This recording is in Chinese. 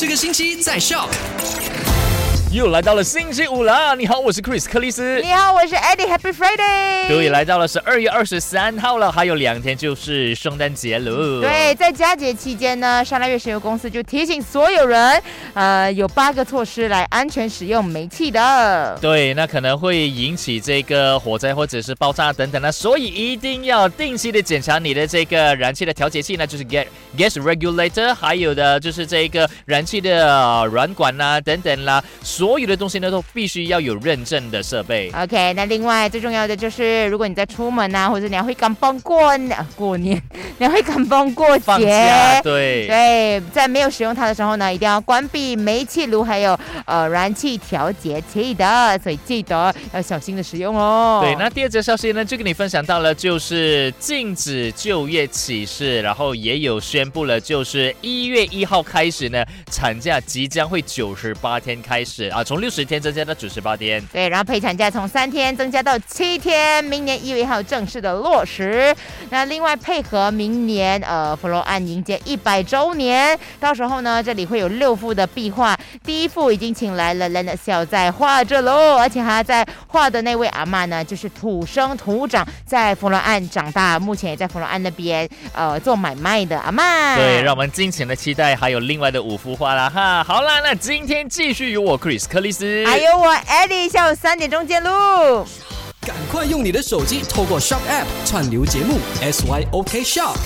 这个星期在笑。又来到了星期五了，你好，我是 Chris 克里斯。你好，我是 Eddie，Happy Friday。对，来到了十二月二十三号了，还有两天就是圣诞节了。对，在佳节期间呢，沙拉月石油公司就提醒所有人，呃，有八个措施来安全使用煤气的。对，那可能会引起这个火灾或者是爆炸等等呢，所以一定要定期的检查你的这个燃气的调节器呢，就是 gas gas regulator，还有的就是这个燃气的软管呐等等啦。所有的东西呢，都必须要有认证的设备。OK，那另外最重要的就是，如果你在出门啊，或者你要会赶帮过过年，你要会赶帮过节，对对，在没有使用它的时候呢，一定要关闭煤气炉还有呃燃气调节器的，所以记得要小心的使用哦。对，那第二则消息呢，就跟你分享到了，就是禁止就业启事，然后也有宣布了，就是一月一号开始呢，产假即将会九十八天开始。啊，从六十天增加到九十八天，对，然后陪产假从三天增加到七天，明年一月一号正式的落实。那另外配合明年呃佛罗安迎接一百周年，到时候呢这里会有六幅的壁画，第一幅已经请来了 Leonard s e l 在画着喽，而且还在画的那位阿妈呢，就是土生土长在佛罗安长大，目前也在佛罗安那边呃做买卖的阿妈。对，让我们尽情的期待还有另外的五幅画啦哈。好啦，那今天继续由我 Chris。克里斯，还有我 Eddie，下午三点钟见喽！赶快用你的手机透过 Shop App 串流节目 SYOK Shop。